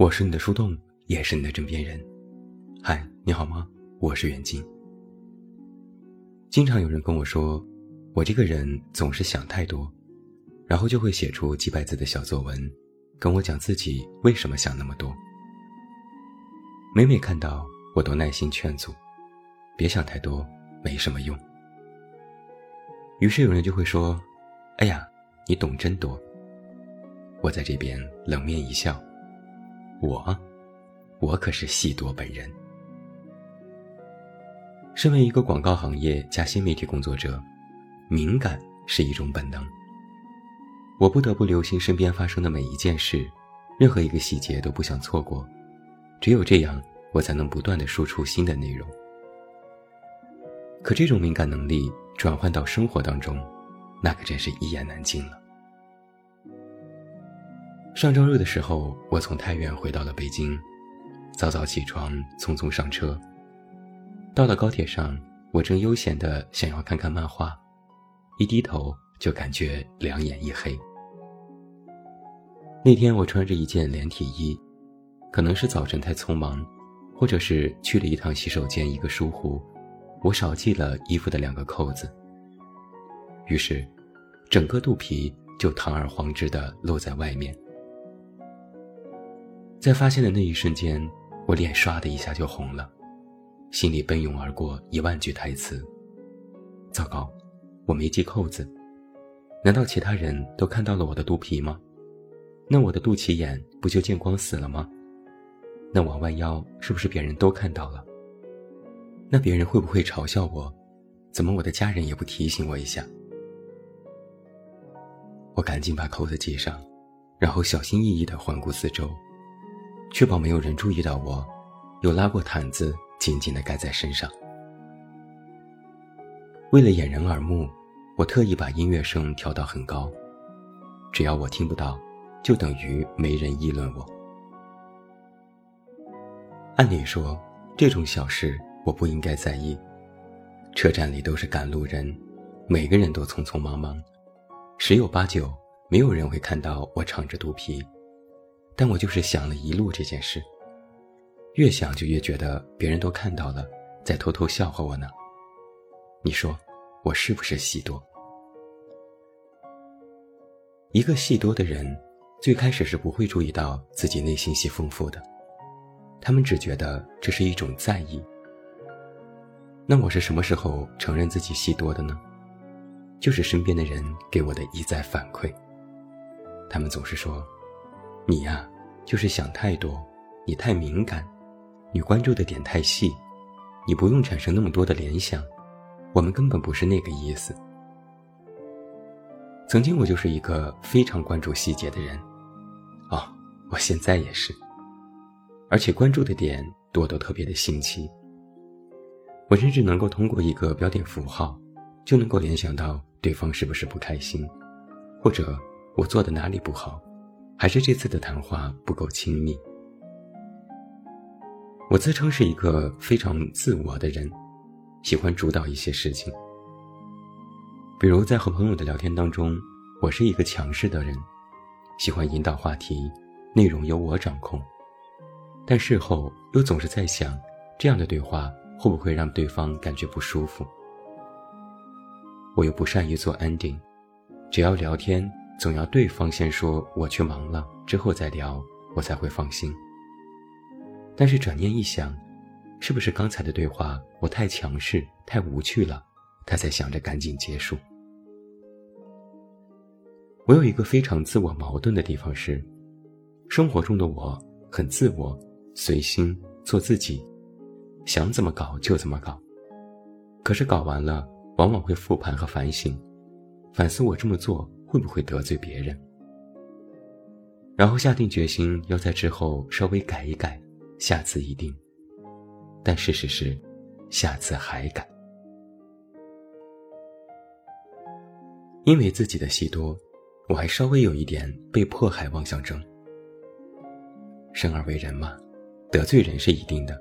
我是你的树洞，也是你的枕边人。嗨，你好吗？我是袁静。经常有人跟我说，我这个人总是想太多，然后就会写出几百字的小作文，跟我讲自己为什么想那么多。每每看到，我都耐心劝阻，别想太多，没什么用。于是有人就会说：“哎呀，你懂真多。”我在这边冷面一笑。我，我可是戏多本人。身为一个广告行业加新媒体工作者，敏感是一种本能。我不得不留心身边发生的每一件事，任何一个细节都不想错过。只有这样，我才能不断的输出新的内容。可这种敏感能力转换到生活当中，那可真是一言难尽了。上周日的时候，我从太原回到了北京，早早起床，匆匆上车。到了高铁上，我正悠闲的想要看看漫画，一低头就感觉两眼一黑。那天我穿着一件连体衣，可能是早晨太匆忙，或者是去了一趟洗手间一个疏忽，我少系了衣服的两个扣子。于是，整个肚皮就堂而皇之的露在外面。在发现的那一瞬间，我脸唰的一下就红了，心里奔涌而过一万句台词。糟糕，我没系扣子，难道其他人都看到了我的肚皮吗？那我的肚脐眼不就见光死了吗？那我弯腰是不是别人都看到了？那别人会不会嘲笑我？怎么我的家人也不提醒我一下？我赶紧把扣子系上，然后小心翼翼地环顾四周。确保没有人注意到我，又拉过毯子紧紧地盖在身上。为了掩人耳目，我特意把音乐声调到很高，只要我听不到，就等于没人议论我。按理说，这种小事我不应该在意。车站里都是赶路人，每个人都匆匆忙忙，十有八九没有人会看到我敞着肚皮。但我就是想了一路这件事，越想就越觉得别人都看到了，在偷偷笑话我呢。你说，我是不是戏多？一个戏多的人，最开始是不会注意到自己内心戏丰富的，他们只觉得这是一种在意。那我是什么时候承认自己戏多的呢？就是身边的人给我的一再反馈，他们总是说。你呀，就是想太多，你太敏感，你关注的点太细，你不用产生那么多的联想，我们根本不是那个意思。曾经我就是一个非常关注细节的人，哦，我现在也是，而且关注的点多都特别的新奇。我甚至能够通过一个标点符号，就能够联想到对方是不是不开心，或者我做的哪里不好。还是这次的谈话不够亲密。我自称是一个非常自我的人，喜欢主导一些事情。比如在和朋友的聊天当中，我是一个强势的人，喜欢引导话题，内容由我掌控。但事后又总是在想，这样的对话会不会让对方感觉不舒服？我又不善于做 ending，只要聊天。总要对方先说“我去忙了”，之后再聊，我才会放心。但是转念一想，是不是刚才的对话我太强势、太无趣了，他才想着赶紧结束？我有一个非常自我矛盾的地方是，生活中的我很自我、随心、做自己，想怎么搞就怎么搞。可是搞完了，往往会复盘和反省，反思我这么做。会不会得罪别人？然后下定决心要在之后稍微改一改，下次一定。但事实是，下次还改。因为自己的戏多，我还稍微有一点被迫害妄想症。生而为人嘛，得罪人是一定的，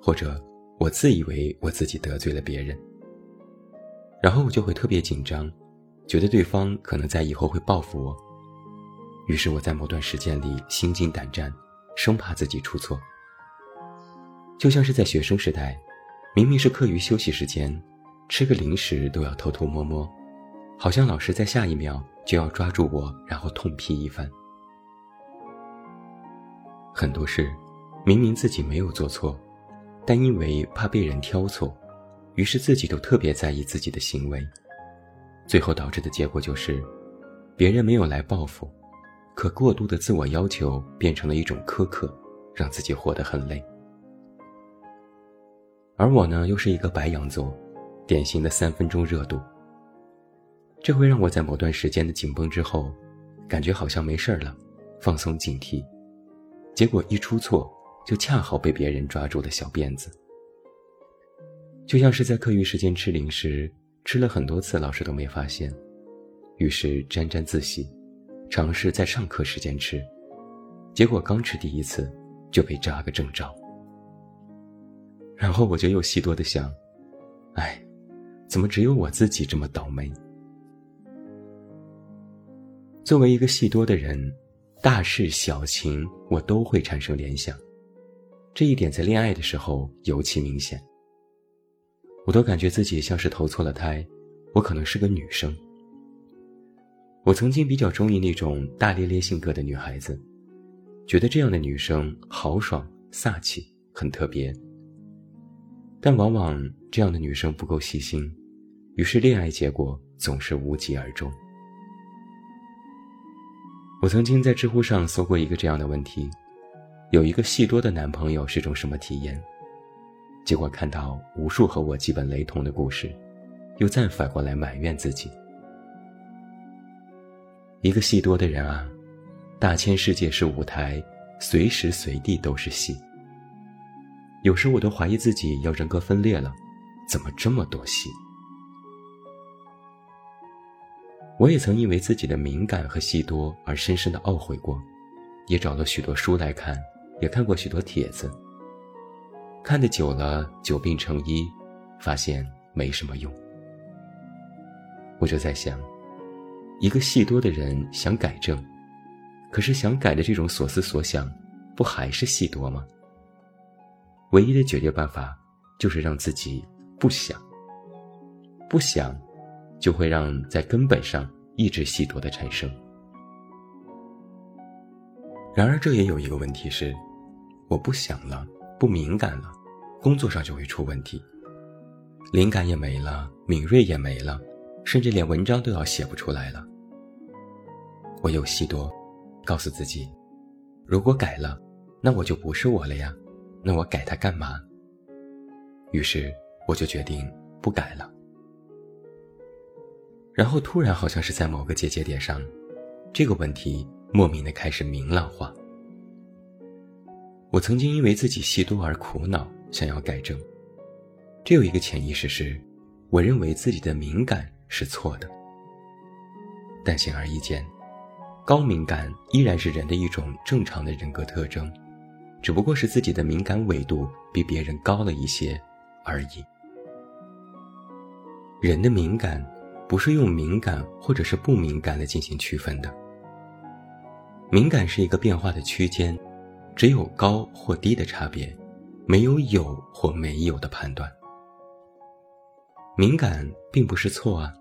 或者我自以为我自己得罪了别人，然后我就会特别紧张。觉得对方可能在以后会报复我，于是我在某段时间里心惊胆战，生怕自己出错。就像是在学生时代，明明是课余休息时间，吃个零食都要偷偷摸摸，好像老师在下一秒就要抓住我，然后痛批一番。很多事，明明自己没有做错，但因为怕被人挑错，于是自己都特别在意自己的行为，最后导致的结果就是，别人没有来报复，可过度的自我要求变成了一种苛刻，让自己活得很累。而我呢，又是一个白羊座，典型的三分钟热度。这会让我在某段时间的紧绷之后，感觉好像没事儿了，放松警惕。结果一出错，就恰好被别人抓住了小辫子。就像是在课余时间吃零食，吃了很多次，老师都没发现，于是沾沾自喜，尝试在上课时间吃，结果刚吃第一次，就被扎个正着。然后我就又细多的想，哎，怎么只有我自己这么倒霉？作为一个戏多的人。大事小情，我都会产生联想，这一点在恋爱的时候尤其明显。我都感觉自己像是投错了胎，我可能是个女生。我曾经比较中意那种大咧咧性格的女孩子，觉得这样的女生豪爽飒气，很特别。但往往这样的女生不够细心，于是恋爱结果总是无疾而终。我曾经在知乎上搜过一个这样的问题：有一个戏多的男朋友是种什么体验？结果看到无数和我基本雷同的故事，又再反过来埋怨自己。一个戏多的人啊，大千世界是舞台，随时随地都是戏。有时我都怀疑自己要人格分裂了，怎么这么多戏？我也曾因为自己的敏感和戏多而深深的懊悔过，也找了许多书来看，也看过许多帖子。看得久了，久病成医，发现没什么用。我就在想，一个戏多的人想改正，可是想改的这种所思所想，不还是戏多吗？唯一的解决办法，就是让自己不想，不想。就会让在根本上抑制戏多的产生。然而，这也有一个问题是，我不想了，不敏感了，工作上就会出问题，灵感也没了，敏锐也没了，甚至连文章都要写不出来了。我又细多，告诉自己，如果改了，那我就不是我了呀，那我改它干嘛？于是我就决定不改了。然后突然，好像是在某个节节点上，这个问题莫名的开始明朗化。我曾经因为自己吸毒而苦恼，想要改正。这有一个潜意识是，我认为自己的敏感是错的。但显而易见，高敏感依然是人的一种正常的人格特征，只不过是自己的敏感纬度比别人高了一些而已。人的敏感。不是用敏感或者是不敏感来进行区分的。敏感是一个变化的区间，只有高或低的差别，没有有或没有的判断。敏感并不是错啊。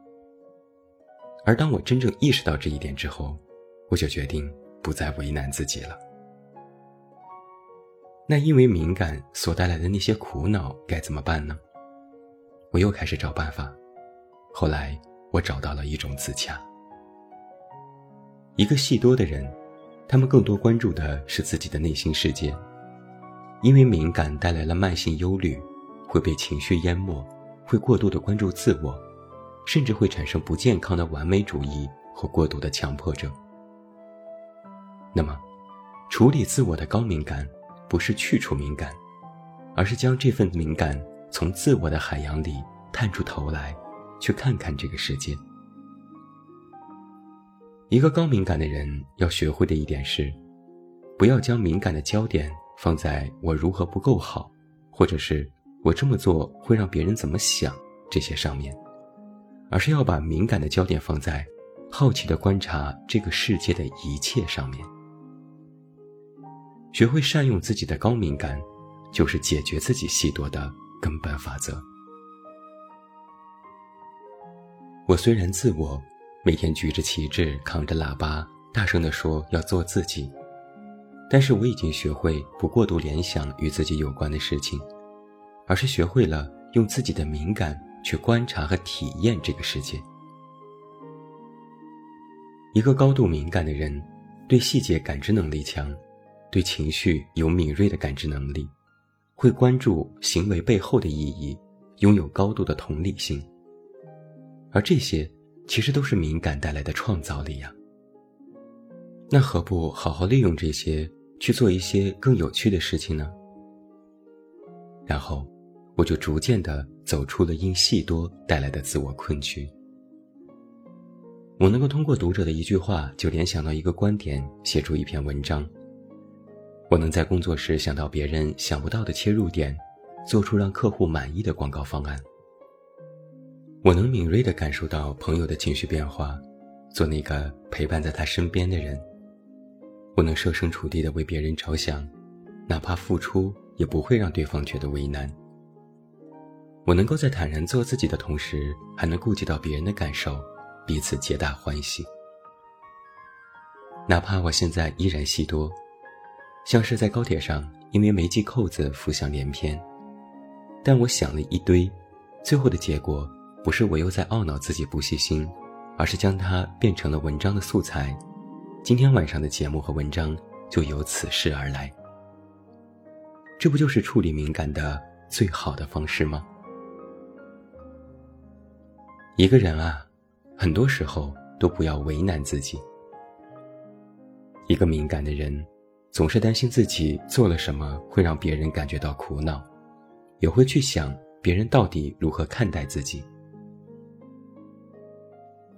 而当我真正意识到这一点之后，我就决定不再为难自己了。那因为敏感所带来的那些苦恼该怎么办呢？我又开始找办法，后来。我找到了一种自洽。一个戏多的人，他们更多关注的是自己的内心世界，因为敏感带来了慢性忧虑，会被情绪淹没，会过度的关注自我，甚至会产生不健康的完美主义和过度的强迫症。那么，处理自我的高敏感，不是去除敏感，而是将这份敏感从自我的海洋里探出头来。去看看这个世界。一个高敏感的人要学会的一点是，不要将敏感的焦点放在我如何不够好，或者是我这么做会让别人怎么想这些上面，而是要把敏感的焦点放在好奇的观察这个世界的一切上面。学会善用自己的高敏感，就是解决自己戏多的根本法则。我虽然自我，每天举着旗帜，扛着喇叭，大声地说要做自己，但是我已经学会不过度联想与自己有关的事情，而是学会了用自己的敏感去观察和体验这个世界。一个高度敏感的人，对细节感知能力强，对情绪有敏锐的感知能力，会关注行为背后的意义，拥有高度的同理心。而这些，其实都是敏感带来的创造力呀。那何不好好利用这些，去做一些更有趣的事情呢？然后，我就逐渐的走出了因戏多带来的自我困局。我能够通过读者的一句话，就联想到一个观点，写出一篇文章。我能在工作时想到别人想不到的切入点，做出让客户满意的广告方案。我能敏锐地感受到朋友的情绪变化，做那个陪伴在他身边的人。我能设身处地地为别人着想，哪怕付出也不会让对方觉得为难。我能够在坦然做自己的同时，还能顾及到别人的感受，彼此皆大欢喜。哪怕我现在依然戏多，像是在高铁上因为没系扣子浮想联翩，但我想了一堆，最后的结果。不是我又在懊恼自己不细心，而是将它变成了文章的素材。今天晚上的节目和文章就由此事而来。这不就是处理敏感的最好的方式吗？一个人啊，很多时候都不要为难自己。一个敏感的人，总是担心自己做了什么会让别人感觉到苦恼，也会去想别人到底如何看待自己。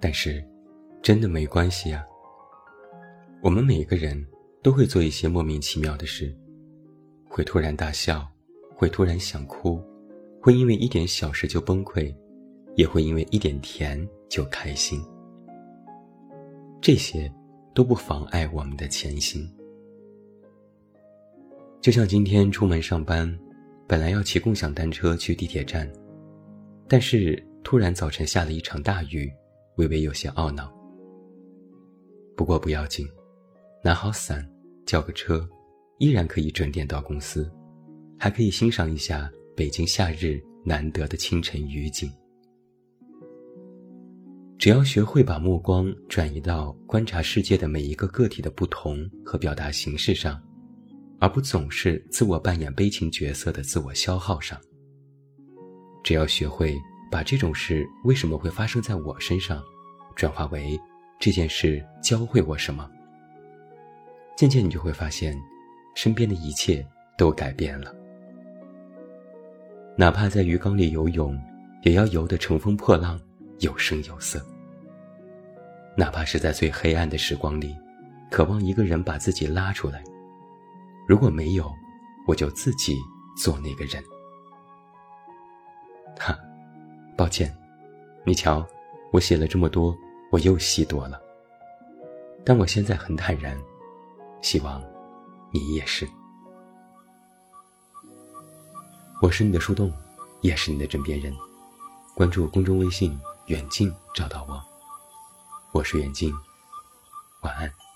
但是，真的没关系啊。我们每个人都会做一些莫名其妙的事，会突然大笑，会突然想哭，会因为一点小事就崩溃，也会因为一点甜就开心。这些都不妨碍我们的前行。就像今天出门上班，本来要骑共享单车去地铁站，但是突然早晨下了一场大雨。微微有些懊恼，不过不要紧，拿好伞，叫个车，依然可以准点到公司，还可以欣赏一下北京夏日难得的清晨雨景。只要学会把目光转移到观察世界的每一个个体的不同和表达形式上，而不总是自我扮演悲情角色的自我消耗上。只要学会。把这种事为什么会发生在我身上，转化为这件事教会我什么，渐渐你就会发现，身边的一切都改变了。哪怕在鱼缸里游泳，也要游得乘风破浪，有声有色。哪怕是在最黑暗的时光里，渴望一个人把自己拉出来，如果没有，我就自己做那个人。哈。抱歉，你瞧，我写了这么多，我又戏多了。但我现在很坦然，希望你也是。我是你的树洞，也是你的枕边人。关注公众微信“远近”，找到我。我是远近，晚安。